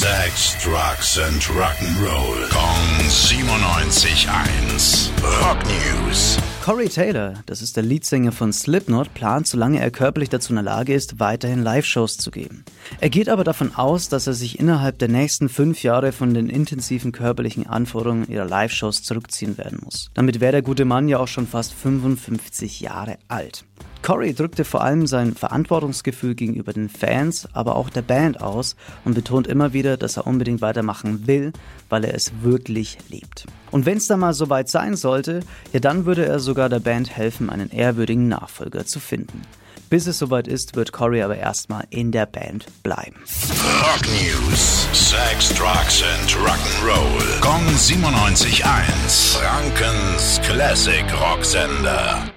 Sex, Drugs and Rock'n'Roll. Kong 97.1. Rock News. Corey Taylor, das ist der Leadsänger von Slipknot, plant, solange er körperlich dazu in der Lage ist, weiterhin Live-Shows zu geben. Er geht aber davon aus, dass er sich innerhalb der nächsten fünf Jahre von den intensiven körperlichen Anforderungen ihrer Live-Shows zurückziehen werden muss. Damit wäre der gute Mann ja auch schon fast 55 Jahre alt. Corey drückte vor allem sein Verantwortungsgefühl gegenüber den Fans, aber auch der Band aus und betont immer wieder, dass er unbedingt weitermachen will, weil er es wirklich liebt. Und wenn es dann mal soweit sein sollte, ja dann würde er sogar der Band helfen, einen ehrwürdigen Nachfolger zu finden. Bis es soweit ist, wird Corey aber erstmal in der Band bleiben. Rock News. Sex, Drugs and Rock'n'Roll. Kong 97.1. Frankens Classic Rocksender.